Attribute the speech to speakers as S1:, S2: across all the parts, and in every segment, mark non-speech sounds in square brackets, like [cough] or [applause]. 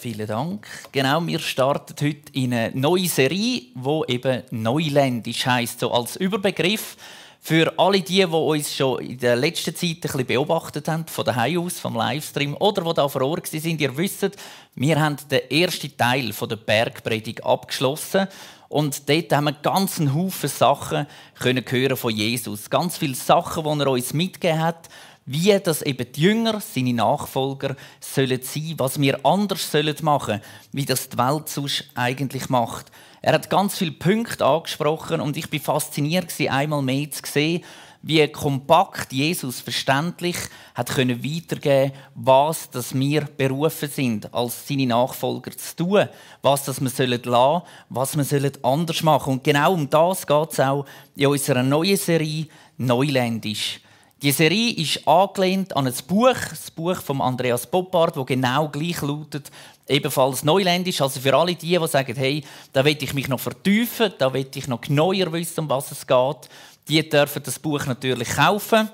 S1: Vielen Dank. Genau, wir starten heute in eine neue Serie, wo eben Neuländisch heißt, so als Überbegriff für alle die, die uns schon in der letzten Zeit ein bisschen beobachtet haben, von daheim aus, vom Livestream oder die da vor Ort sind. Ihr wisst, wir haben den ersten Teil der Bergpredigt abgeschlossen und dort haben wir ganz einen Haufen Sachen hören von Jesus. Ganz viele Sachen, die er uns mitgegeben hat, wie das eben die Jünger, seine Nachfolger, sollen sein, was wir anders sollen machen, wie das die Welt sonst eigentlich macht. Er hat ganz viele Punkte angesprochen und ich bin fasziniert einmal mehr zu sehen, wie kompakt Jesus verständlich hat können weitergeben, was dass wir berufen sind, als seine Nachfolger zu tun, was das wir sollen lassen, was wir anders machen. Und genau um das geht es auch in unserer neuen Serie Neuländisch. Die Serie ist angelehnt an ein Buch, das Buch von Andreas Poppard, das genau gleich lautet, ebenfalls neuländisch. Also für alle die, die sagen, hey, da will ich mich noch vertiefen, da will ich noch genauer wissen, um was es geht, die dürfen das Buch natürlich kaufen.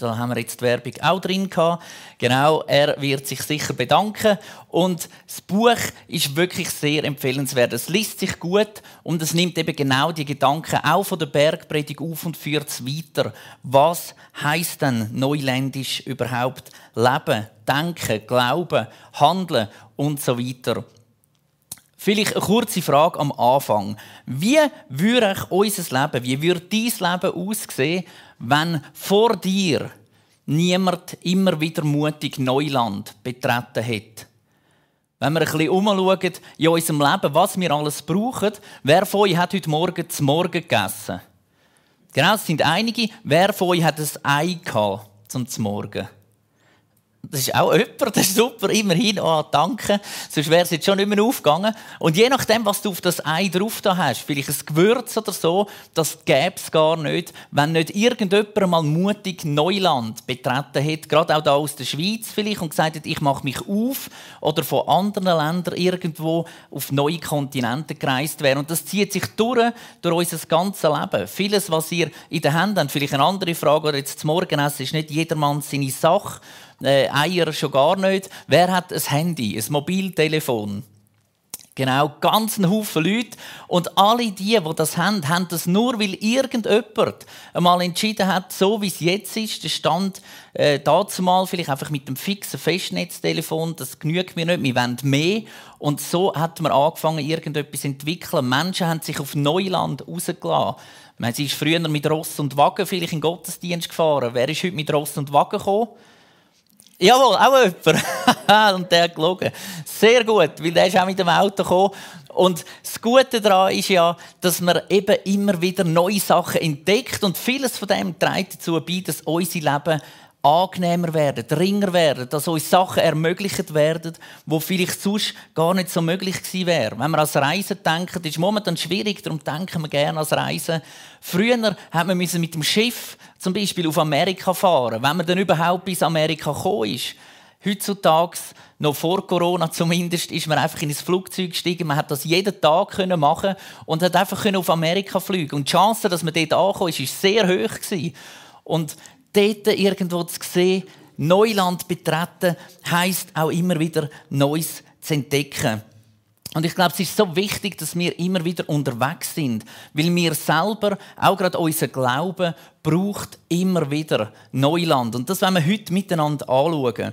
S1: Da haben wir jetzt die Werbung auch drin gehabt. Genau, er wird sich sicher bedanken. Und das Buch ist wirklich sehr empfehlenswert. Es liest sich gut und es nimmt eben genau die Gedanken auch von der Bergpredigt auf und führt es weiter. Was heißt denn neuländisch überhaupt leben, denken, glauben, handeln und so weiter? Vielleicht eine kurze Frage am Anfang. Wie würde unser Leben, wie würde dein Leben aussehen, wenn vor dir niemand immer wieder mutig Neuland betreten hat. Wenn wir ein bisschen umschauen in unserem Leben, was wir alles brauchen, wer von euch hat heute Morgen zum Morgen gegessen? Genau, es sind einige. Wer von euch hat ein Ei gehabt zum Morgen? Das ist auch jemand, das ist super, immerhin. Oh, danke. Sonst wäre es jetzt schon nicht mehr aufgegangen. Und je nachdem, was du auf das Ei drauf da hast, vielleicht ein Gewürz oder so, das gäbe es gar nicht, wenn nicht irgendjemand mal mutig Neuland betreten hätte, gerade auch da aus der Schweiz vielleicht, und gesagt hat, ich mache mich auf, oder von anderen Ländern irgendwo auf neue Kontinente gereist wäre. Und das zieht sich durch, durch unser ganzes Leben. Vieles, was ihr in der Hand habt, vielleicht eine andere Frage, oder jetzt zum Morgenessen, ist nicht jedermann seine Sache äh, Eier schon gar nicht. Wer hat ein Handy, ein Mobiltelefon? Genau, ganz ein Haufen Leute. Und alle die, die das haben, haben das nur, weil irgendjemand einmal entschieden hat, so wie es jetzt ist, der Stand äh, dazu mal vielleicht einfach mit dem fixen Festnetztelefon, das genügt mir nicht, wir wollen mehr. Und so hat man angefangen, irgendetwas zu entwickeln. Menschen haben sich auf Neuland rausgelassen. Man ist früher mit Ross und Wagen vielleicht in den Gottesdienst gefahren. Wer ist heute mit Ross und Wagen gekommen? Jawohl, auch jemand. [laughs] und der hat gelogen. Sehr gut, weil der ist auch mit dem Auto gekommen. Und das Gute daran ist ja, dass man eben immer wieder neue Sachen entdeckt und vieles von dem trägt dazu bei, dass unser Leben angenehmer werden, dringender werden, dass uns Sachen ermöglicht werden, wo vielleicht sonst gar nicht so möglich gewesen wäre. Wenn wir als Reisen denken, ist es momentan schwierig, darum denken wir gerne als Reisen. Früher hat man mit dem Schiff zum Beispiel auf Amerika fahren, wenn man dann überhaupt bis Amerika gekommen ist. Heutzutage, noch vor Corona zumindest, ist man einfach in ein Flugzeug gestiegen. Man hat das jeden Tag machen und hat einfach auf Amerika fliegen. Und die Chance, dass man dort ankommt, ist, ist sehr hoch. Und dort irgendwo zu sehen, Neuland betreten, heißt auch immer wieder Neues zu entdecken. Und ich glaube, es ist so wichtig, dass wir immer wieder unterwegs sind, weil wir selber, auch gerade unser Glauben, braucht immer wieder Neuland. Und das wollen wir heute miteinander anschauen.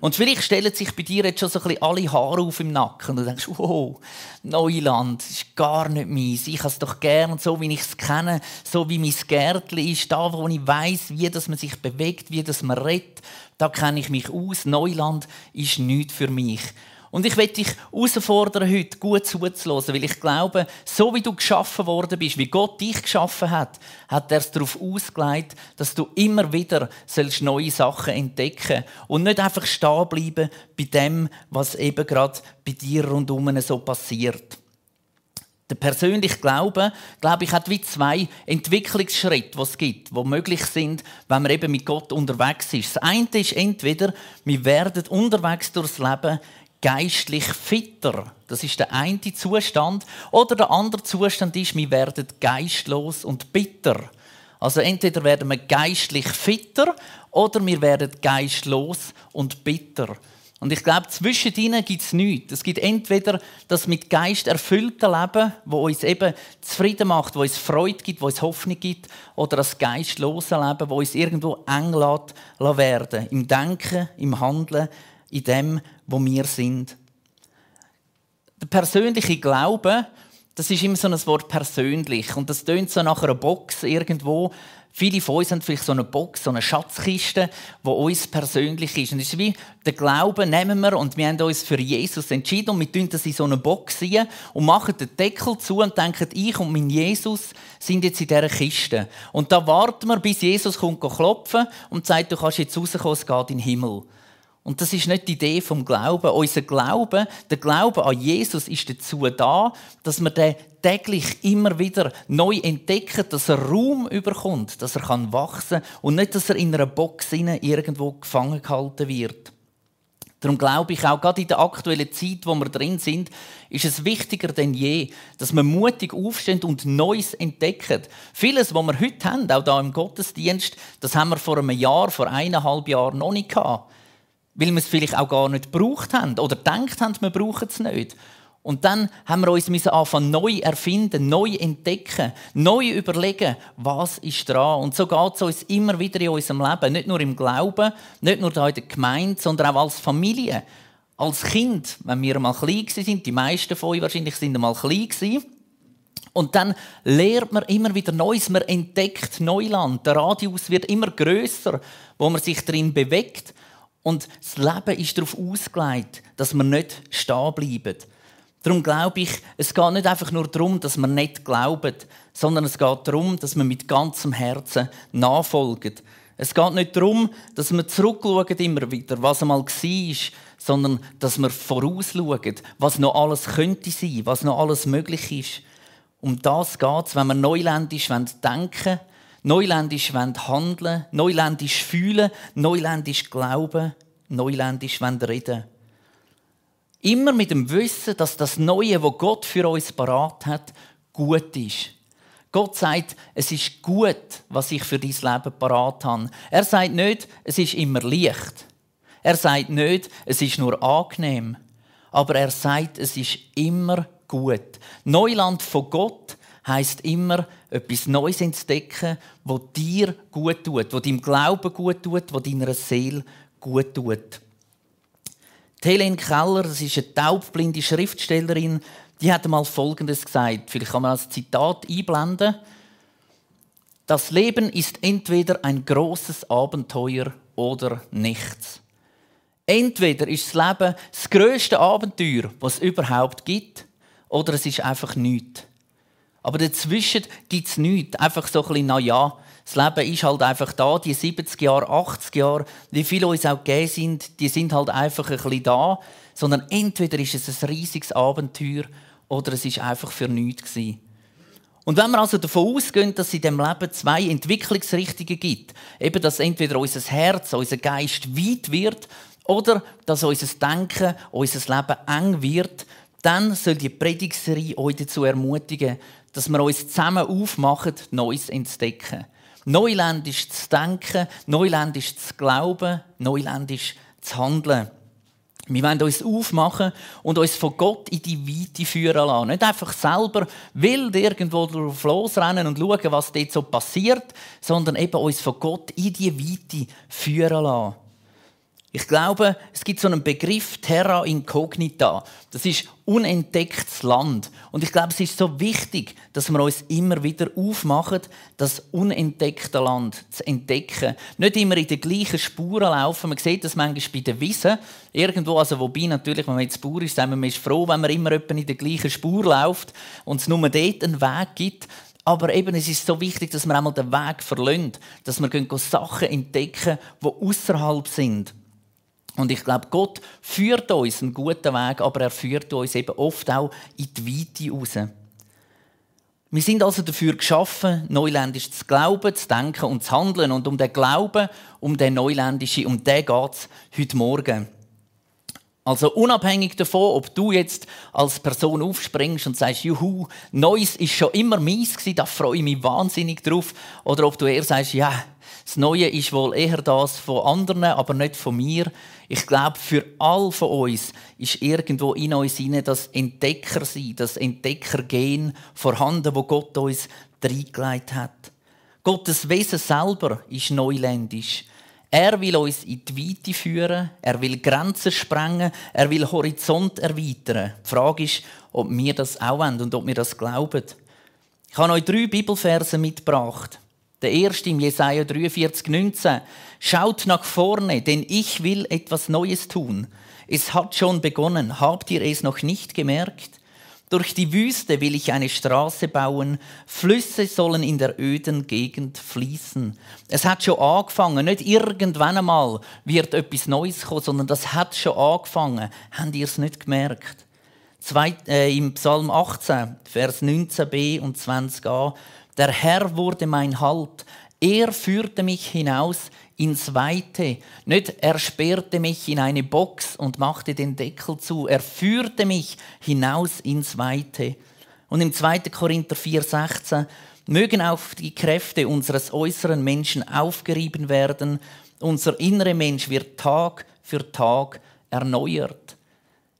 S1: Und vielleicht stellen sich bei dir jetzt schon so ein bisschen alle Haare auf im Nacken und du denkst, wow, Neuland, ist gar nicht meins. Ich habe es doch gern so, wie ich es kenne, so wie mein Gärtchen ist, da, wo ich weiß, wie das man sich bewegt, wie das man redet, da kenne ich mich aus. Neuland ist nichts für mich. Und ich möchte dich herausfordern, heute gut zuzulassen, weil ich glaube, so wie du geschaffen worden bist, wie Gott dich geschaffen hat, hat er es darauf ausgelegt, dass du immer wieder neue Sachen entdecken und nicht einfach stehen bleiben bei dem, was eben gerade bei dir rundum so passiert. Der persönliche Glaube, glaube ich, hat wie zwei Entwicklungsschritte, die es gibt, die möglich sind, wenn man eben mit Gott unterwegs ist. Das eine ist entweder, wir werden unterwegs durchs Leben geistlich fitter. Das ist der eine Zustand. Oder der andere Zustand ist, wir werden geistlos und bitter. Also entweder werden wir geistlich fitter oder wir werden geistlos und bitter. Und ich glaube, zwischen ihnen gibt es nichts. Es gibt entweder das mit Geist erfüllte Leben, wo uns eben zufrieden macht, wo uns Freude gibt, wo uns Hoffnung gibt, oder das geistlose Leben, wo uns irgendwo eng lässt, werden Im Denken, im Handeln, in dem, wo wir sind. Der persönliche Glaube, das ist immer so ein Wort persönlich. Und das tönt so nach einer Box irgendwo, Viele von uns haben vielleicht so eine Box, so eine Schatzkiste, die uns persönlich ist. Und es ist wie der Glaube nehmen wir und wir haben uns für Jesus entschieden und wir tun das in so eine Box rein und machen den Deckel zu und denken, ich und mein Jesus sind jetzt in dieser Kiste. Und da warten wir, bis Jesus kommt klopfen und sagt, du kannst jetzt rauskommen, es geht in den Himmel. Und das ist nicht die Idee vom Glauben. Unser Glaube, der Glaube an Jesus ist dazu da, dass wir den täglich immer wieder neu entdecken, dass er Raum überkommt, dass er kann wachsen und nicht, dass er in einer Box irgendwo gefangen gehalten wird. Darum glaube ich auch gerade in der aktuellen Zeit, wo wir drin sind, ist es wichtiger denn je, dass wir mutig aufstehen und Neues entdecken. Vieles, was wir heute haben, auch da im Gottesdienst, das haben wir vor einem Jahr, vor eineinhalb Jahren noch nicht gehabt weil wir es vielleicht auch gar nicht gebraucht haben oder gedacht haben, wir brauchen es nicht. Und dann haben wir uns anfangen, neu erfinden, neu entdecken, neu überlegen, was ist dran. Und so geht es uns immer wieder in unserem Leben. Nicht nur im Glauben, nicht nur in der Gemeinde, sondern auch als Familie. Als Kind, wenn wir mal klein sind, die meisten von euch wahrscheinlich sind mal klein. Und dann lernt man immer wieder Neues, man entdeckt Neuland. Der Radius wird immer größer, wo man sich drin bewegt. Und das Leben ist darauf ausgelegt, dass wir nicht stehen bleiben. Darum glaube ich, es geht nicht einfach nur darum, dass wir nicht glauben, sondern es geht darum, dass wir mit ganzem Herzen nachfolgen. Es geht nicht darum, dass wir zurückschauen immer wieder, was einmal war, sondern dass wir vorausschauen, was noch alles könnte sein, was noch alles möglich ist. Um das geht es, wenn wir neuländisch denken Neuländisch handeln, neuländisch fühlen, neuländisch glauben, neuländisch reden. Immer mit dem Wissen, dass das Neue, wo Gott für uns parat hat, gut ist. Gott sagt, es ist gut, was ich für dein Leben parat habe. Er sagt nicht, es ist immer leicht. Er sagt nicht, es ist nur angenehm. Aber er sagt, es ist immer gut. Neuland von Gott heißt immer, etwas Neues entdecken, wo dir gut tut, wo deinem Glauben gut tut, wo deiner Seele gut tut. Die Helene Keller, das ist eine taubblinde Schriftstellerin, die hat einmal Folgendes gesagt. Vielleicht kann man als Zitat einblenden. Das Leben ist entweder ein großes Abenteuer oder nichts. Entweder ist das Leben das größte Abenteuer, was es überhaupt gibt, oder es ist einfach nichts. Aber dazwischen gibt es nichts. Einfach so ein bisschen, na ja, das Leben ist halt einfach da, die 70 Jahre, 80 Jahre, wie viele uns auch gegeben sind, die sind halt einfach ein bisschen da. Sondern entweder ist es ein riesiges Abenteuer oder es ist einfach für nichts gewesen. Und wenn wir also davon ausgehen, dass es in diesem Leben zwei Entwicklungsrichtungen gibt, eben dass entweder unser Herz, unser Geist weit wird oder dass unser Denken, unser Leben eng wird, dann soll die Predigserie euch dazu ermutigen, dass wir uns zusammen aufmachen, Neues entdecken. Neuländisch zu denken, neuländisch zu glauben, neuländisch zu handeln. Wir wollen uns aufmachen und uns von Gott in die Weite führen lassen. Nicht einfach selber wild irgendwo drauf losrennen und schauen, was dort so passiert, sondern eben uns von Gott in die Weite führen lassen. Ich glaube, es gibt so einen Begriff Terra Incognita. Das ist unentdecktes Land. Und ich glaube, es ist so wichtig, dass wir uns immer wieder aufmachen, das unentdeckte Land zu entdecken. Nicht immer in den gleichen Spuren laufen. Man sieht das manchmal bei den Wiesen. Irgendwo, also wobei natürlich, wenn man jetzt Bauer ist, sagen wir, man ist froh, wenn man immer in der gleichen Spur läuft und es nur dort einen Weg gibt. Aber eben, es ist so wichtig, dass wir einmal den Weg verlassen, dass wir Sachen entdecken, die außerhalb sind. Und ich glaube, Gott führt uns einen guten Weg, aber er führt uns eben oft auch in die Weite raus. Wir sind also dafür geschaffen, neuländisch zu glauben, zu denken und zu handeln. Und um den Glauben, um den Neuländischen, um den geht es heute Morgen. Also unabhängig davon, ob du jetzt als Person aufspringst und sagst, juhu, Neues ist schon immer meins gewesen, da freue ich mich wahnsinnig drauf. Oder ob du eher sagst, ja, das Neue ist wohl eher das von anderen, aber nicht von mir Ich glaube, für all von uns ist irgendwo in uns hinein das Entdeckersein, das Entdeckergehen vorhanden, wo Gott uns reingelegt hat. Gottes Wesen selber ist neuländisch. Er will uns in die Weite führen, er will Grenzen sprengen, er will Horizont erweitern. Die Frage ist, ob wir das auch wollen und ob wir das glauben. Ich habe euch drei Bibelverse mitgebracht. Der erste im Jesaja 43, 19. Schaut nach vorne, denn ich will etwas Neues tun. Es hat schon begonnen. Habt ihr es noch nicht gemerkt? Durch die Wüste will ich eine Straße bauen, Flüsse sollen in der öden Gegend fließen. Es hat schon angefangen, nicht irgendwann einmal wird etwas Neues kommen, sondern das hat schon angefangen. Habt ihr es nicht gemerkt? Zwei, äh, Im Psalm 18, Vers 19b und 20a, der Herr wurde mein Halt, er führte mich hinaus ins Weite. Nicht er sperrte mich in eine Box und machte den Deckel zu. Er führte mich hinaus ins Weite. Und im 2. Korinther 4,16 mögen auch die Kräfte unseres äußeren Menschen aufgerieben werden. Unser innerer Mensch wird Tag für Tag erneuert.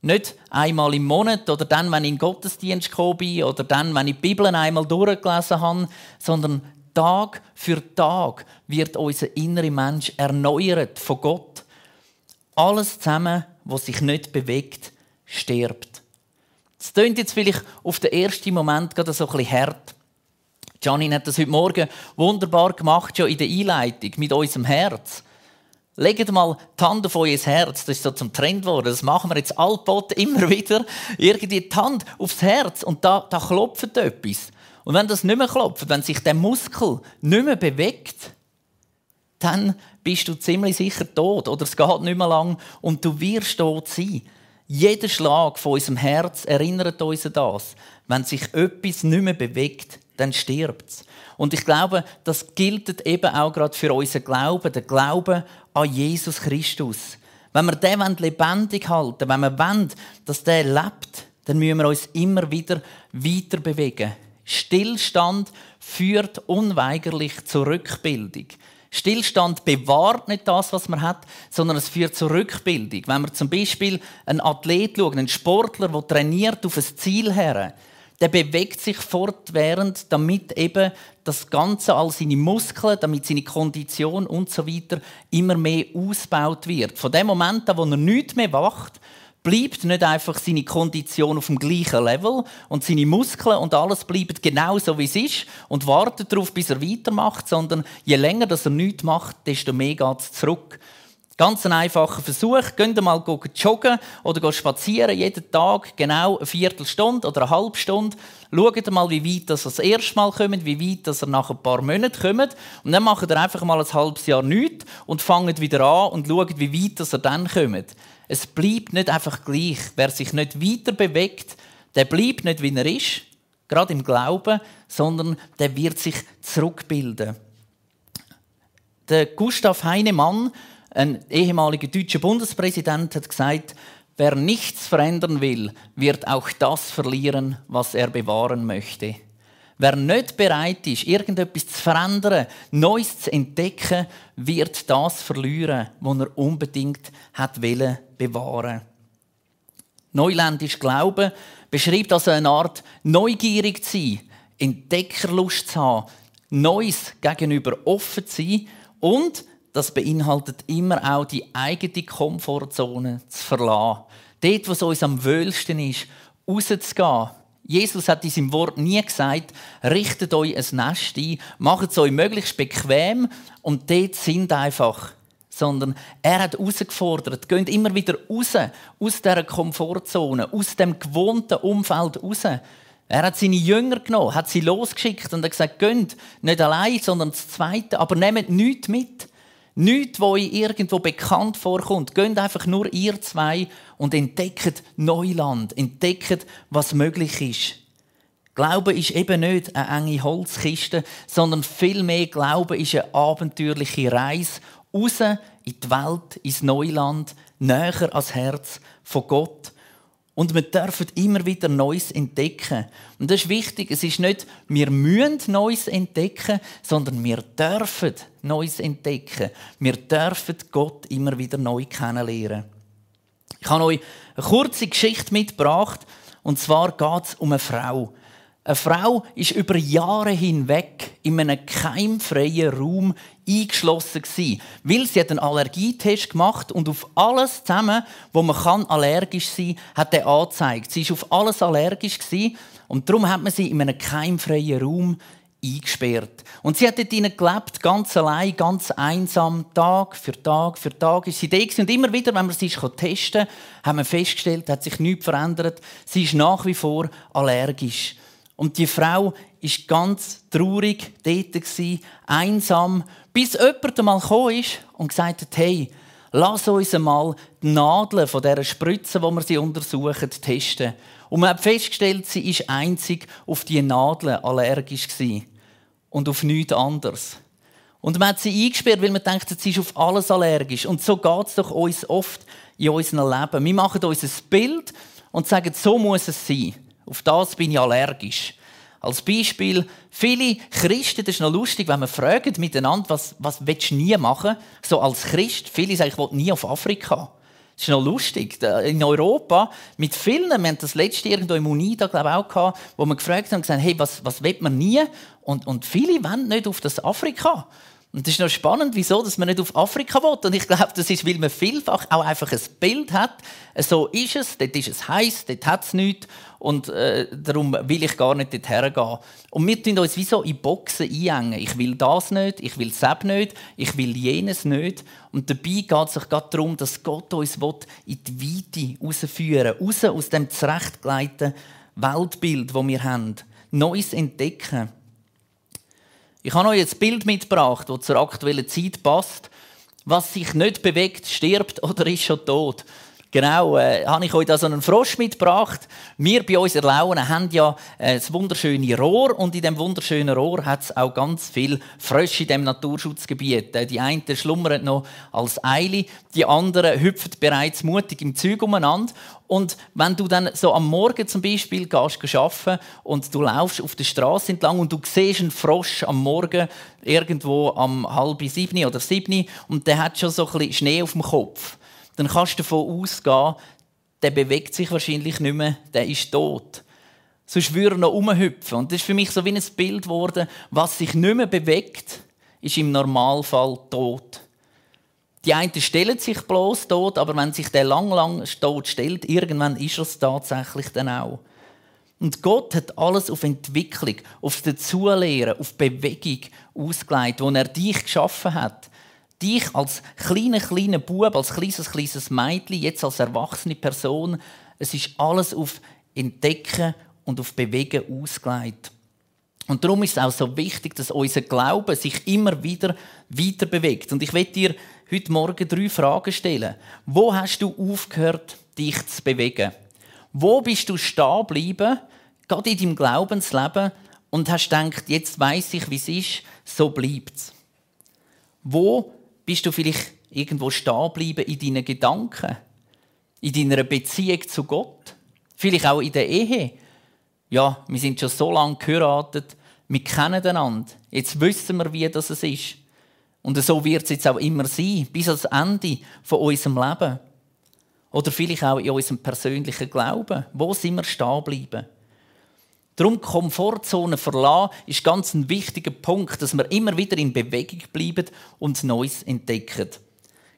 S1: Nicht einmal im Monat oder dann, wenn ich in den Gottesdienst gekommen bin oder dann, wenn ich die Bibel einmal durchgelesen habe, sondern Tag für Tag wird unser innerer Mensch erneuert von Gott. Alles zusammen, was sich nicht bewegt, stirbt. Das klingt jetzt vielleicht auf den ersten Moment gerade so ein bisschen hart. Janine hat das heute Morgen wunderbar gemacht, schon in der Einleitung, mit unserem Herz. Legt mal die Hand auf euer Herz, das ist so zum Trend geworden. Das machen wir jetzt altbot immer [laughs] wieder. Irgendwie die Hand aufs Herz und da, da klopft etwas. Und wenn das nicht mehr klopft, wenn sich der Muskel nicht mehr bewegt, dann bist du ziemlich sicher tot oder es geht nicht mehr lang und du wirst tot sein. Jeder Schlag von unserem Herz erinnert uns an das. Wenn sich etwas nicht mehr bewegt, dann stirbt es. Und ich glaube, das gilt eben auch gerade für unseren Glauben, den Glauben an Jesus Christus. Wenn wir den lebendig halten wenn wir wollen, dass der lebt, dann müssen wir uns immer wieder weiter bewegen. Stillstand führt unweigerlich zur Rückbildung. Stillstand bewahrt nicht das, was man hat, sondern es führt zur Rückbildung. Wenn wir zum Beispiel einen Athlet schauen, einen Sportler, der trainiert auf ein Ziel her, der bewegt sich fortwährend, damit eben das Ganze, all seine Muskeln, damit seine Kondition und so weiter immer mehr ausgebaut wird. Von dem Moment an, wo er nichts mehr wacht, bleibt nicht einfach seine Kondition auf dem gleichen Level und seine Muskeln und alles bleibt genau so, wie es ist und wartet darauf, bis er weitermacht, sondern je länger dass er nichts macht, desto mehr geht es zurück. Ganz ein einfacher Versuch. Geht mal joggen oder spazieren, jeden Tag genau eine Viertelstunde oder eine halbe Stunde. Schaut mal, wie weit das, das erste Mal kommt, wie weit das er nach ein paar Monaten kommt. Und dann macht er einfach mal ein halbes Jahr nichts und fangt wieder an und schaut, wie weit das er dann kommt. Es bleibt nicht einfach gleich. Wer sich nicht weiter bewegt, der bleibt nicht, wie er ist, gerade im Glauben, sondern der wird sich zurückbilden. Der Gustav Heinemann, ein ehemaliger deutscher Bundespräsident, hat gesagt, wer nichts verändern will, wird auch das verlieren, was er bewahren möchte. Wer nicht bereit ist, irgendetwas zu verändern, Neues zu entdecken, wird das verlieren, was er unbedingt hat bewahren. Neuländisch Glauben beschreibt also eine Art neugierig zu sein, Entdeckerlust zu haben, Neues gegenüber offen zu sein und das beinhaltet immer auch die eigene Komfortzone zu verlassen. Dort, wo es uns am wöhlsten ist, rauszugehen, Jesus hat in seinem Wort nie gesagt, richtet euch ein Nest ein, macht es euch möglichst bequem und dort sind einfach. Sondern er hat herausgefordert, geht immer wieder raus, aus dieser Komfortzone, aus dem gewohnten Umfeld raus. Er hat seine Jünger genommen, hat sie losgeschickt und hat gesagt, geht nicht allein, sondern das Zweite, aber nehmt nichts mit. Nichts, wo euch irgendwo bekannt vorkommt. Geht einfach nur ihr zwei und entdeckt Neuland. Entdeckt, was möglich ist. Glaube ist eben nicht eine enge Holzkiste, sondern vielmehr Glaube ist eine abenteuerliche Reise raus in die Welt, ins Neuland, näher ans Herz von Gott. Und wir dürfen immer wieder Neues entdecken. Und das ist wichtig. Es ist nicht, wir müssen Neues entdecken, sondern wir dürfen Neues entdecken. Wir dürfen Gott immer wieder neu kennenlernen. Ich habe euch eine kurze Geschichte mitgebracht. Und zwar geht es um eine Frau. Eine Frau ist über Jahre hinweg in einem keimfreien Raum eingeschlossen gewesen, weil sie einen Allergietest gemacht und auf alles zusammen, wo man kann allergisch sein, hat er angezeigt. Sie ist auf alles allergisch gewesen, und darum hat man sie in einem keimfreien Raum eingesperrt. Und sie hat dort gelebt, ganz allein, ganz einsam, Tag für Tag für Tag ist sie da und immer wieder, wenn man sie testen haben wir festgestellt, hat sich nichts verändert. Sie ist nach wie vor allergisch. Und die Frau ist ganz traurig dort, einsam, bis jemand einmal gekommen ist und gesagt hat, hey, lass uns einmal die Nadeln von dieser Spritze, die wir sie untersuchen, testen. Und man hat festgestellt, sie ist einzig auf die Nadeln allergisch. Und auf nichts anderes. Und man hat sie eingesperrt, weil man denkt, sie ist auf alles allergisch. Und so geht es doch uns oft in unserem Leben. Wir machen uns ein Bild und sagen, so muss es sein. Auf das bin ich allergisch. Als Beispiel, viele Christen, das ist noch lustig, wenn man fragt miteinander, was, was willst du nie machen? So als Christ, viele sagen, ich will nie auf Afrika. Das ist noch lustig. In Europa, mit vielen, wir haben das letzte irgendwo im UNIDA, glaube ich, auch gehabt, wo wir gefragt haben und gesagt, hey, was, was will man nie? Und, und viele wollen nicht auf das Afrika. Und das ist noch spannend, wieso dass man nicht auf Afrika will. Und ich glaube, das ist, weil man vielfach auch einfach ein Bild hat. So ist es, dort ist es heiß, dort hat es nichts. Und äh, darum will ich gar nicht dorthin gehen. Und wir tun uns wie so in Boxen einhängen. Ich will das nicht, ich will das nicht, ich will jenes nicht. Und dabei geht es sich gerade darum, dass Gott uns in die Weite rausführen will. Raus aus dem zurechtgeleiteten Weltbild, das wir haben. Neues entdecken. Ich habe euch ein Bild mitgebracht, das zur aktuellen Zeit passt. Was sich nicht bewegt, stirbt oder ist schon tot. Genau, äh, habe ich euch da so einen Frosch mitgebracht. Wir bei uns Erlauen haben ja äh, das wunderschöne Rohr und in dem wunderschönen Rohr hat es auch ganz viel Frösche in dem Naturschutzgebiet. Äh, die einen schlummern noch als Eile, die anderen hüpfen bereits mutig im Zeug umeinander. Und wenn du dann so am Morgen zum Beispiel gehst arbeiten und du laufst auf der Straße entlang und du siehst einen Frosch am Morgen irgendwo am halb sieben oder sieben und der hat schon so ein bisschen Schnee auf dem Kopf dann kannst du davon ausgehen, der bewegt sich wahrscheinlich nicht mehr, der ist tot. Sonst würde er noch rumhüpfen. Und das ist für mich so wie ein Bild geworden, was sich nicht mehr bewegt, ist im Normalfall tot. Die einen stellen sich bloß tot, aber wenn sich der lang, lang tot stellt, irgendwann ist er es tatsächlich dann auch. Und Gott hat alles auf Entwicklung, auf das Zulehren, auf Bewegung ausgelegt, wo er dich geschaffen hat dich als kleiner, kleiner Bub, als kleines, kleines Mädchen, jetzt als erwachsene Person, es ist alles auf Entdecken und auf Bewegen ausgelegt. Und darum ist es auch so wichtig, dass unser Glaube sich immer wieder weiter bewegt. Und ich werde dir heute Morgen drei Fragen stellen. Wo hast du aufgehört, dich zu bewegen? Wo bist du stehen geblieben, gerade in deinem Glaubensleben, und hast gedacht, jetzt weiß ich, wie es ist, so bleibt es? Wo bist du vielleicht irgendwo stehen geblieben in deinen Gedanken, in deiner Beziehung zu Gott, vielleicht auch in der Ehe. Ja, wir sind schon so lange geheiratet, wir kennen einander. Jetzt wissen wir, wie das ist. Und so wird es jetzt auch immer sein, bis ans Ende von unserem Leben. Oder vielleicht auch in unserem persönlichen Glauben. Wo sind wir stehen geblieben? Darum Komfortzone verlassen ist ganz ein wichtiger Punkt, dass wir immer wieder in Bewegung bleiben und Neues entdecken.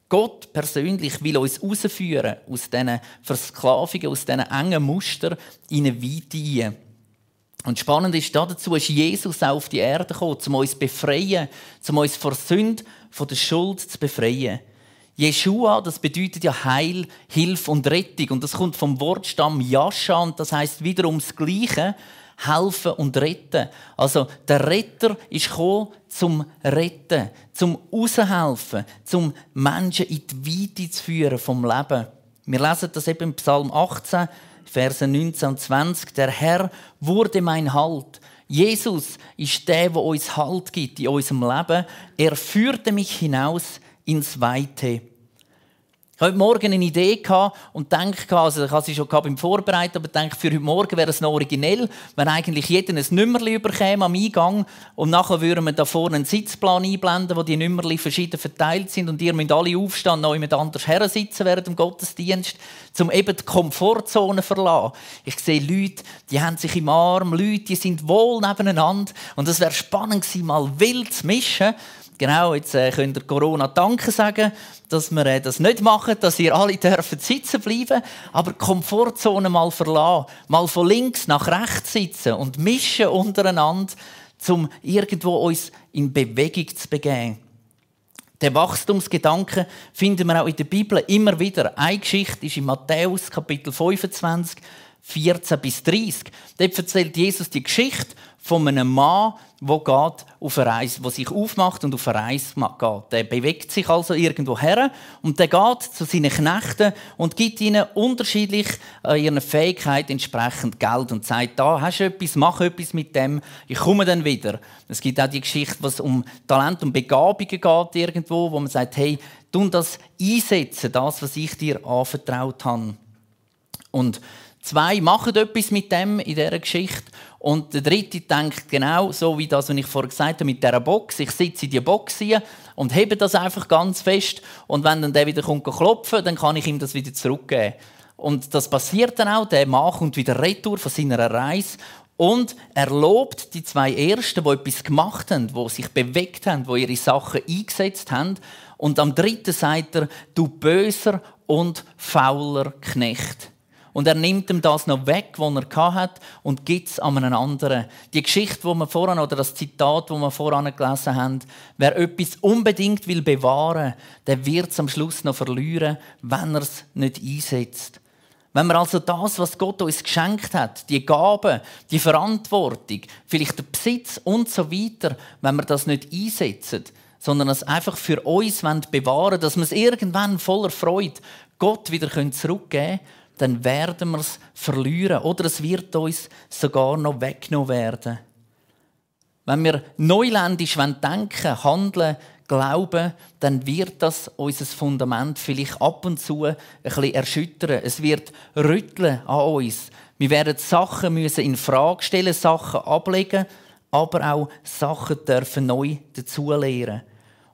S1: Gott persönlich will uns herausführen aus diesen Versklavungen, aus diesen engen Mustern in eine Weite Und spannend ist, dazu ist Jesus auch auf die Erde gekommen, um uns zu befreien, um uns vor Sünde, von der Schuld zu befreien. Jeshua, das bedeutet ja Heil, Hilfe und Rettung. Und das kommt vom Wortstamm Jascha und das heißt wiederum das Gleiche helfen und retten. Also der Retter ist gekommen, zum Retten, zum Raushelfen, zum Menschen in die Weite zu führen vom Leben. Wir lesen das eben im Psalm 18, Verse 19 und 20. Der Herr wurde mein Halt. Jesus ist der, der uns Halt gibt in unserem Leben. Er führte mich hinaus ins Weite. Ich hatte heute Morgen eine Idee und denke, also ich hatte sie schon beim Vorbereiten, aber denke, für heute Morgen wäre es noch originell, wenn eigentlich jeder ein Nummerli überkäme am Eingang und nachher würden wir da vorne einen Sitzplan einblenden, wo die Nummerli verschieden verteilt sind und ihr müsst alle aufstehen, noch jemand anders her sitzen während dem Gottesdienst, um eben die Komfortzone zu verlassen. Ich sehe Leute, die haben sich im Arm, Leute, die sind wohl nebeneinander und es wäre spannend gewesen, mal wild zu mischen Genau, jetzt äh, könnt ihr Corona Danke sagen, dass wir äh, das nicht machen, dass ihr alle [laughs] dürfen sitzen bleiben, aber die Komfortzone mal verlassen, mal von links nach rechts sitzen und mischen untereinander, um irgendwo uns in Bewegung zu begeben. Der Wachstumsgedanke finden wir auch in der Bibel immer wieder. Eine Geschichte ist in Matthäus Kapitel 25, 14 bis 30. Dort erzählt Jesus die Geschichte von einem Mann, der geht auf eine Reise, der sich aufmacht und auf eine Reise geht. Der bewegt sich also irgendwo her und der geht zu seinen Knechten und gibt ihnen unterschiedlich äh, ihren Fähigkeiten entsprechend Geld und sagt, da hast du etwas, mach etwas mit dem, ich komme dann wieder. Es gibt auch die Geschichte, was um Talent und Begabungen geht irgendwo, wo man sagt, hey, tun das einsetzen, das, was ich dir anvertraut habe. Und Zwei machen etwas mit dem in dieser Geschichte. Und der dritte denkt genau so wie das, was ich vorher gesagt habe, mit dieser Box. Ich sitze in die Box hier und hebe das einfach ganz fest. Und wenn dann der wieder kommt klopfen, dann kann ich ihm das wieder zurückgeben. Und das passiert dann auch. Der Mann kommt wieder retour von seiner Reise und er lobt die zwei Ersten, die etwas gemacht haben, die sich bewegt haben, die ihre Sachen eingesetzt haben. Und am dritten sagt er, du böser und fauler Knecht. Und er nimmt ihm das noch weg, was er hat, und gibt es an einen anderen. Die Geschichte, die wir voran, oder das Zitat, das wir voran gelesen haben, wer etwas unbedingt will bewahren, der wird es am Schluss noch verlieren, wenn er es nicht einsetzt. Wenn wir also das, was Gott uns geschenkt hat, die Gaben, die Verantwortung, vielleicht der Besitz und so weiter, wenn wir das nicht einsetzen, sondern es einfach für uns bewahren dass wir es irgendwann voller Freude Gott wieder zurückgeben können, dann werden wir es verlieren oder es wird uns sogar noch weggenommen werden. Wenn wir neuländisch denken, handeln, glauben, dann wird das unser Fundament vielleicht ab und zu ein bisschen erschüttern. Es wird rütteln an uns. Wir werden Sachen müssen in Frage stellen, Sachen ablegen, aber auch Sachen dürfen neu dazulernen.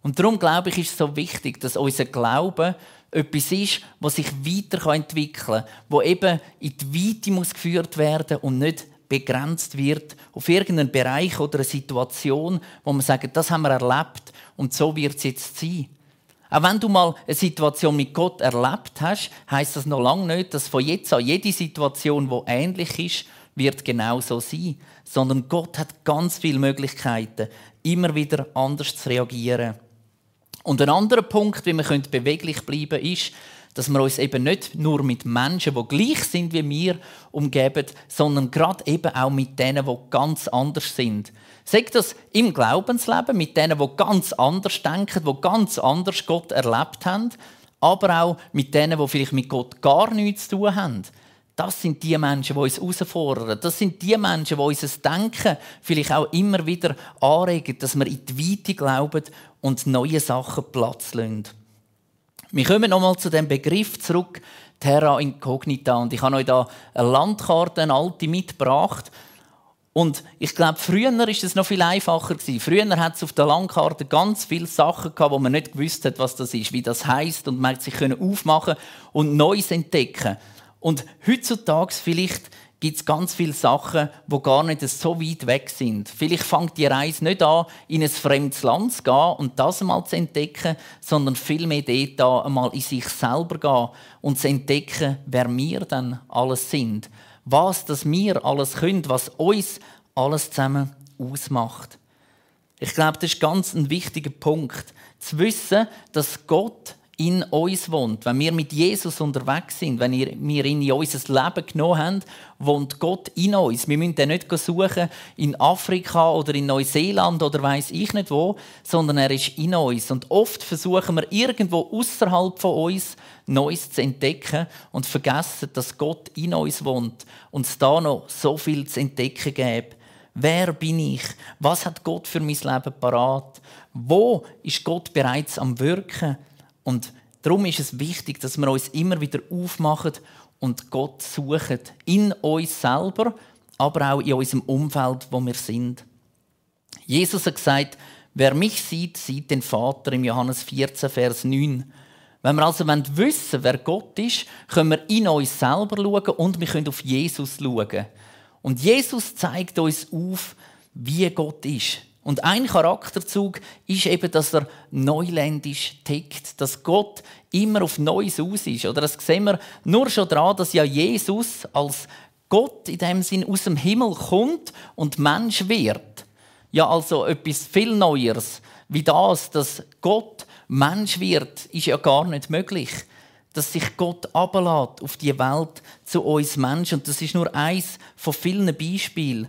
S1: Und darum glaube ich, ist es so wichtig, dass unser Glaube etwas ist, was sich weiterentwickeln kann, wo eben in die Weite muss geführt werden und nicht begrenzt wird auf irgendeinen Bereich oder eine Situation, wo man sagt, das haben wir erlebt und so wird es jetzt sein. Auch wenn du mal eine Situation mit Gott erlebt hast, heißt das noch lange nicht, dass von jetzt an jede Situation, wo ähnlich ist, wird genau so sein, sondern Gott hat ganz viele Möglichkeiten, immer wieder anders zu reagieren. Und ein anderer Punkt, wie wir beweglich bleiben können, ist, dass wir uns eben nicht nur mit Menschen, die gleich sind wie wir, umgeben, sondern gerade eben auch mit denen, die ganz anders sind. Sagt das im Glaubensleben, mit denen, die ganz anders denken, die ganz anders Gott erlebt haben, aber auch mit denen, die vielleicht mit Gott gar nichts zu tun haben. Das sind die Menschen, die uns herausfordern. Das sind die Menschen, die unser Denken vielleicht auch immer wieder anregen, dass wir in die Weite glauben und neue Sachen Platz lassen. Wir kommen nochmal zu dem Begriff zurück, Terra Incognita. Und ich habe euch da eine Landkarte, eine alte, mitgebracht. Und ich glaube, früher war es noch viel einfacher. Früher hat es auf der Landkarte ganz viele Sachen gehabt, wo man nicht gewusst hat, was das ist, wie das heißt und man hat sich aufmachen und Neues entdecken. Und heutzutage vielleicht gibt es ganz viele Sachen, die gar nicht so weit weg sind. Vielleicht fängt die Reise nicht an, in ein fremdes Land zu gehen und das einmal zu entdecken, sondern vielmehr dort einmal in sich selber gehen und zu entdecken, wer wir dann alles sind. Was das wir alles können, was uns alles zusammen ausmacht. Ich glaube, das ist ganz ein wichtiger Punkt. Zu wissen, dass Gott in uns wohnt. Wenn wir mit Jesus unterwegs sind, wenn wir ihn in unser Leben genommen haben, wohnt Gott in uns. Wir müssen den nicht suchen in Afrika oder in Neuseeland oder weiß ich nicht wo, sondern er ist in uns. Und oft versuchen wir irgendwo außerhalb von uns Neues zu entdecken und vergessen, dass Gott in uns wohnt und es da noch so viel zu entdecken gibt. Wer bin ich? Was hat Gott für mein Leben parat? Wo ist Gott bereits am Wirken? Und Darum ist es wichtig, dass wir uns immer wieder aufmachen und Gott suchen. In uns selber, aber auch in unserem Umfeld, wo wir sind. Jesus hat gesagt, wer mich sieht, sieht den Vater im Johannes 14, Vers 9. Wenn wir also wissen wer Gott ist, können wir in uns selber schauen und wir können auf Jesus schauen. Und Jesus zeigt uns auf, wie Gott ist. Und ein Charakterzug ist eben, dass er neuländisch tickt, dass Gott immer auf Neues aus ist. Oder das sehen wir nur schon daran, dass ja Jesus als Gott in dem Sinn aus dem Himmel kommt und Mensch wird. Ja, also etwas viel Neues wie das, dass Gott Mensch wird, ist ja gar nicht möglich. Dass sich Gott ablässt auf die Welt zu uns Menschen. Und das ist nur eins von vielen Beispielen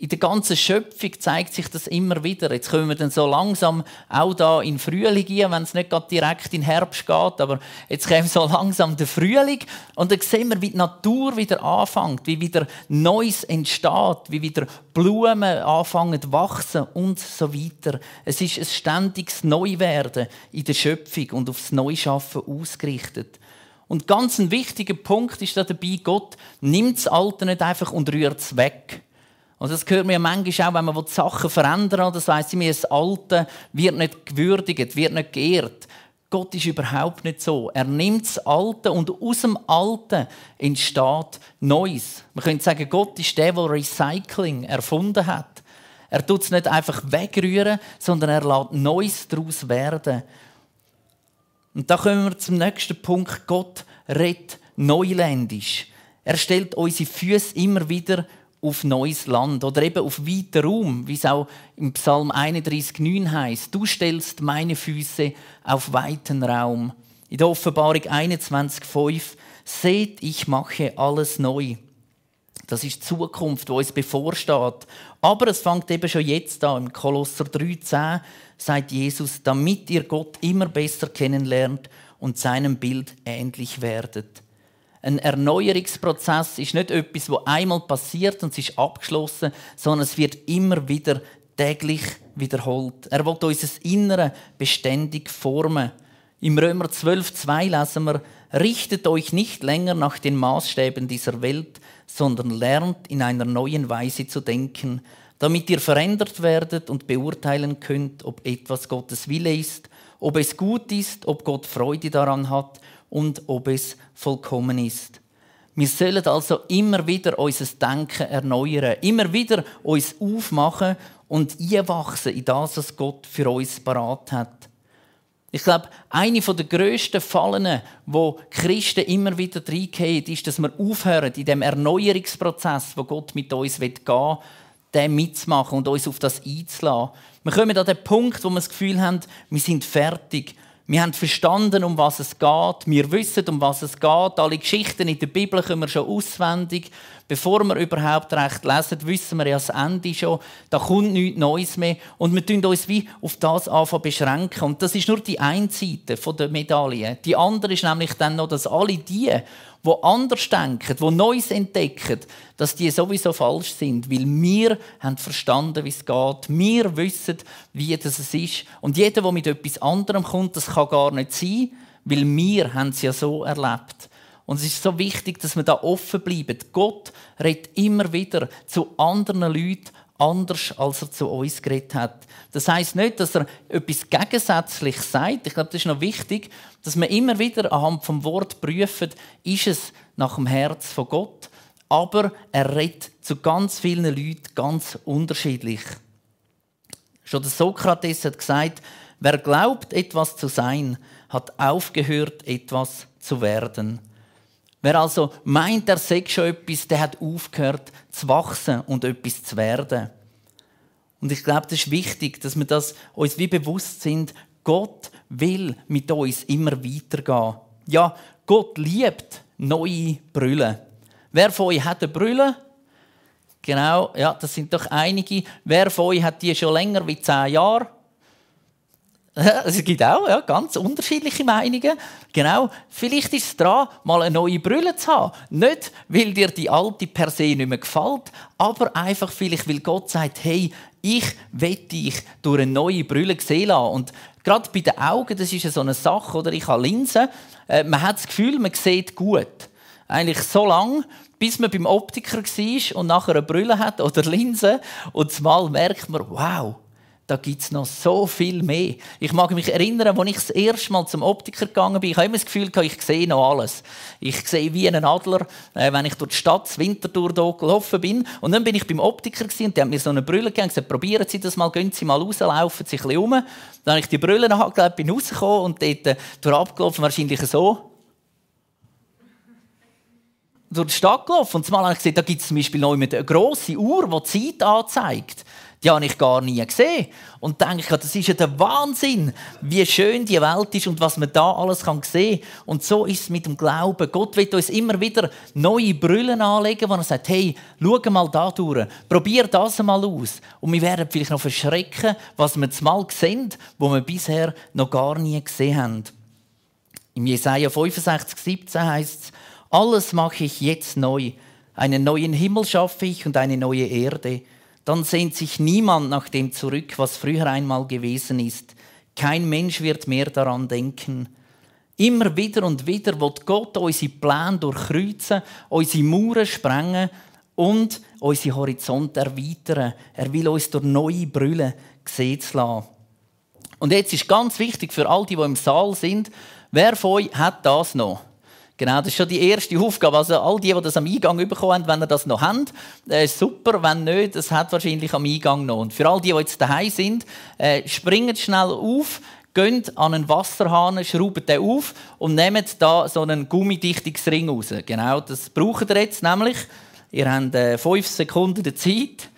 S1: in der ganzen Schöpfung zeigt sich das immer wieder. Jetzt kommen wir dann so langsam auch da in Frühling gehen, wenn es nicht gerade direkt in Herbst geht, aber jetzt kommt so langsam der Frühling und dann sehen wir, wie die Natur wieder anfängt, wie wieder Neues entsteht, wie wieder Blumen anfangen zu wachsen und so weiter. Es ist ein ständiges Neuwerden in der Schöpfung und aufs Neuschaffen ausgerichtet. Und ganz ein wichtiger Punkt ist da dabei, Gott nimmt das Alte nicht einfach und rührt es weg und das hört man ja manchmal auch, wenn man Sachen verändern will. Das heisst, das Alte wird nicht gewürdigt, wird nicht geehrt. Gott ist überhaupt nicht so. Er nimmt das Alte und aus dem Alten entsteht Neues. Man könnte sagen, Gott ist der, der Recycling erfunden hat. Er tut es nicht einfach wegrühren, sondern er lässt Neues daraus werden. Und da kommen wir zum nächsten Punkt. Gott redet neuländisch. Er stellt unsere Füße immer wieder auf neues Land oder eben auf weiter Raum, wie es auch im Psalm 31,9 heißt. Du stellst meine Füße auf weiten Raum. In der Offenbarung 21,5 seht, ich mache alles neu. Das ist die Zukunft, die uns bevorsteht. Aber es fängt eben schon jetzt an. Im Kolosser 3,10 sagt Jesus, damit ihr Gott immer besser kennenlernt und seinem Bild ähnlich werdet. Ein Erneuerungsprozess ist nicht etwas, das einmal passiert und es ist abgeschlossen, sondern es wird immer wieder täglich wiederholt. Er will unser Innere beständig formen. Im Römer 12,2 lesen wir, richtet euch nicht länger nach den Maßstäben dieser Welt, sondern lernt in einer neuen Weise zu denken, damit ihr verändert werdet und beurteilen könnt, ob etwas Gottes Wille ist, ob es gut ist, ob Gott Freude daran hat und ob es vollkommen ist. Wir sollen also immer wieder unser Denken erneuern, immer wieder uns aufmachen und einwachsen in das, was Gott für uns parat hat. Ich glaube, eine der grössten Fallen, wo Christen immer wieder reingehen, ist, dass wir aufhören, in dem Erneuerungsprozess, wo Gott mit uns gehen will, den mitzumachen und uns auf das einzulassen. Wir kommen an den Punkt, wo wir das Gefühl haben, wir sind fertig wir haben verstanden, um was es geht. Wir wissen, um was es geht. Alle Geschichten in der Bibel können wir schon auswendig. Bevor wir überhaupt recht lesen, wissen wir ja das Ende schon. Da kommt nichts Neues mehr. Und wir tun uns wie auf das anfangen beschränken. Und das ist nur die eine Seite der Medaille. Die andere ist nämlich dann noch, dass alle die, die anders denken, die Neues entdecken, dass die sowieso falsch sind, weil wir haben verstanden, wie es geht. Wir wissen, wie das ist. Und jeder, der mit etwas anderem kommt, das kann gar nicht sein, weil wir haben es ja so erlebt. Und es ist so wichtig, dass wir da offen bleiben. Gott redet immer wieder zu anderen Leuten anders, als er zu uns geredet hat. Das heißt nicht, dass er etwas gegensätzlich sagt. Ich glaube, das ist noch wichtig, dass man immer wieder anhand vom Wort prüft, ist es nach dem Herz von Gott. Aber er redet zu ganz vielen Leuten ganz unterschiedlich. Schon der Sokrates hat gesagt, wer glaubt, etwas zu sein, hat aufgehört, etwas zu werden. Wer also meint, er sei schon etwas, der hat aufgehört zu wachsen und etwas zu werden. Und ich glaube, das ist wichtig, dass wir das uns wie bewusst sind. Gott will mit uns immer weitergehen. Ja, Gott liebt neue Brüllen. Wer von euch hat eine Brille? Genau, ja, das sind doch einige. Wer von euch hat die schon länger wie zehn Jahre? [laughs] Es gibt auch ja, ganz unterschiedliche Meinungen. Genau, vielleicht ist es dran, mal eine neue Brille zu haben. Nicht, weil dir die alte per se nicht mehr gefällt, aber einfach vielleicht, weil Gott sagt, hey, ich will dich durch eine neue Brille sehen lassen. Und Gerade bei den Augen, das ist so eine Sache, oder? Ich habe Linsen. Äh, man hat das Gefühl, man sieht gut. Eigentlich so lange, bis man beim Optiker war und nachher eine Brille hat oder Linsen. Und zumal merkt man, wow, da gibt es noch so viel mehr. Ich mag mich erinnern, als ich das erste Mal zum Optiker gegangen bin, ich habe immer das Gefühl, ich sehe noch alles. Ich sehe wie ein Adler, äh, wenn ich durch die Stadt Winterthur gelaufen bin. Und dann bin ich beim Optiker und der hat mir so eine Brille gegeben und gesagt, probieren Sie das mal, gehen Sie mal raus, laufen Sie ein bisschen um. Dann habe ich die Brille angelegt, bin rausgekommen und dort äh, durch abgelaufen, wahrscheinlich so durch die Stadt gelaufen. Und zumal habe ich gesehen, da gibt es zum Beispiel noch eine grosse Uhr, die die Zeit anzeigt. Die habe ich gar nie gesehen. Und denke das ist ja der Wahnsinn, wie schön die Welt ist und was man da alles kann sehen kann. Und so ist es mit dem Glauben. Gott wird uns immer wieder neue Brillen anlegen, wo er sagt, hey, schau mal da durch, probier das mal aus. Und wir werden vielleicht noch verschrecken, was wir jetzt mal sehen, wo wir bisher noch gar nie gesehen haben. Im Jesaja 65, 17 heißt es, alles mache ich jetzt neu. Einen neuen Himmel schaffe ich und eine neue Erde dann sehnt sich niemand nach dem zurück, was früher einmal gewesen ist. Kein Mensch wird mehr daran denken. Immer wieder und wieder wird Gott unsere Pläne durchkreuzen, unsere Mauern sprengen und unsere Horizont erweitern. Er will uns durch neue Brüllen sehen lassen. Und jetzt ist ganz wichtig für all die, die im Saal sind, wer von euch hat das noch? Genau, das ist schon die erste Aufgabe. Also all die, die das am Eingang bekommen haben, wenn ihr das noch habt, äh, super. Wenn nicht, das hat wahrscheinlich am Eingang noch. Und für all die, die jetzt daheim sind, äh, springt schnell auf, geht an einen Wasserhahn, schraubt den auf und nehmt da so einen gummidichtungsring raus. Genau, das braucht ihr jetzt nämlich. Ihr habt äh, fünf Sekunden Zeit.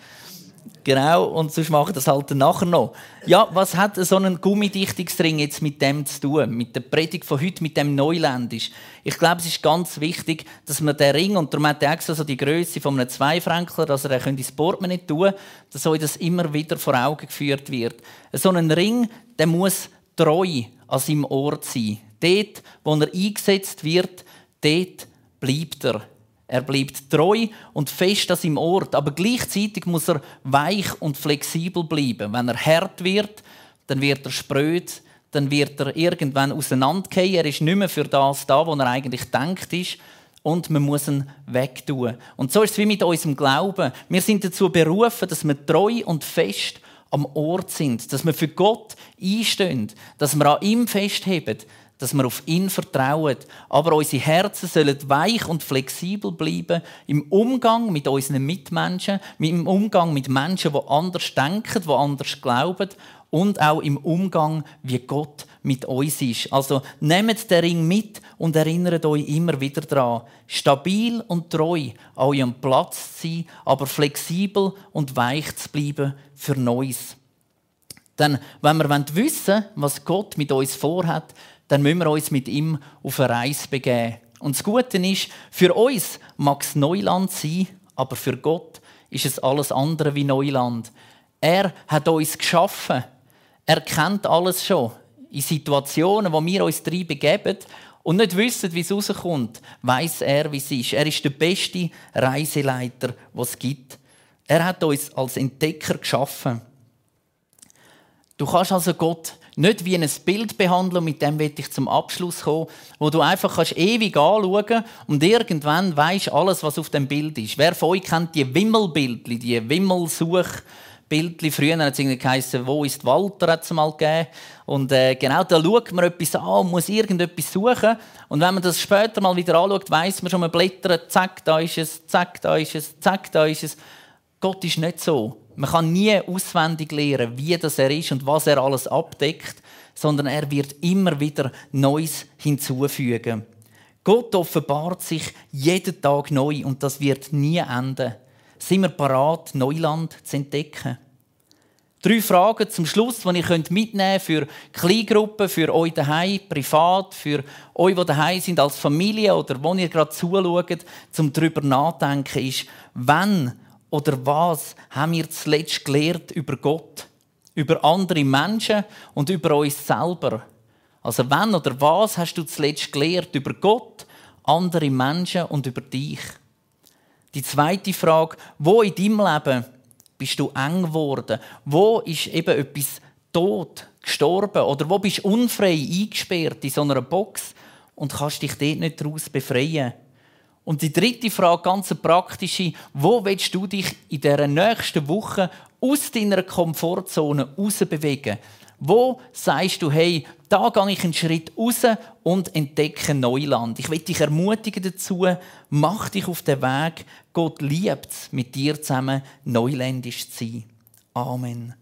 S1: Genau, und sonst machen das halt nachher noch. Ja, was hat so ein Gummidichtungsring jetzt mit dem zu tun? Mit der Predigt von heute, mit dem Neuländisch? Ich glaube, es ist ganz wichtig, dass man den Ring, und darum hat er extra so die Größe von einem Zweifränkler, dass er ins Portemonnaie tun kann, dass euch das immer wieder vor Augen geführt wird. So ein Ring, der muss treu an seinem Ort sein. Dort, wo er eingesetzt wird, dort bleibt er. Er bleibt treu und fest an seinem Ort, aber gleichzeitig muss er weich und flexibel bleiben. Wenn er hart wird, dann wird er spröd, dann wird er irgendwann auseinandergehen. Er ist nicht mehr für das da, wo er eigentlich denkt ist. Und man muss ihn wegtun. Und so ist es wie mit unserem Glauben. Wir sind dazu berufen, dass wir treu und fest am Ort sind, dass wir für Gott einstehen, dass wir an ihm festheben, dass wir auf ihn vertrauen. Aber unsere Herzen sollen weich und flexibel bleiben im Umgang mit unseren Mitmenschen, im Umgang mit Menschen, die anders denken, die anders glauben und auch im Umgang, wie Gott mit uns ist. Also nehmt den Ring mit und erinnert euch immer wieder daran, stabil und treu an eurem Platz zu sein, aber flexibel und weich zu bleiben für Neues. Denn wenn wir wissen wollen, was Gott mit uns vorhat, dann müssen wir uns mit ihm auf eine Reise begeben. Und das Gute ist, für uns mag es Neuland sein, aber für Gott ist es alles andere wie Neuland. Er hat uns geschaffen. Er kennt alles schon. In Situationen, wo wir uns drin begeben und nicht wissen, wie es rauskommt, weiß er, wie es ist. Er ist der beste Reiseleiter, was es gibt. Er hat uns als Entdecker geschaffen. Du kannst also Gott nicht wie ein Bild behandeln, mit dem will ich zum Abschluss kommen, wo du einfach kannst ewig anschauen und irgendwann weißt alles, was auf dem Bild ist. Wer von euch kennt die Wimmelbildli, die Wimmelsuchbildli? Früher hat es geheißen, wo ist Walter, hat es mal gegeben. Und äh, genau da schaut man etwas an und muss irgendetwas suchen. Und wenn man das später mal wieder anschaut, weiß man schon, man blättert, zack, da ist es, zack, da ist es, zack, da ist es. Gott ist nicht so. Man kann nie auswendig lernen, wie das er ist und was er alles abdeckt, sondern er wird immer wieder Neues hinzufügen. Gott offenbart sich jeden Tag neu und das wird nie enden. Sind wir parat, Neuland zu entdecken? Drei Fragen zum Schluss, die ihr mitnehmen könnt für Kleingruppen, für euch daheim, privat, für euch, die daheim sind als Familie oder wo ihr gerade zuschaut, zum darüber nachdenken, ist, wenn oder was haben wir zuletzt gelernt über Gott, über andere Menschen und über uns selber? Also wenn oder was hast du zuletzt gelernt über Gott, andere Menschen und über dich? Die zweite Frage, wo in deinem Leben bist du eng geworden? Wo ist eben etwas tot gestorben? Oder wo bist du unfrei eingesperrt in so einer Box und kannst dich dort nicht daraus befreien? Und die dritte Frage, ganz praktische, wo willst du dich in der nächsten Woche aus deiner Komfortzone bewegen? Wo sagst du, hey, da gehe ich einen Schritt raus und entdecke Neuland? Ich will dich ermutigen dazu, mach dich auf den Weg. Gott liebt es, mit dir zusammen neuländisch zu sein. Amen.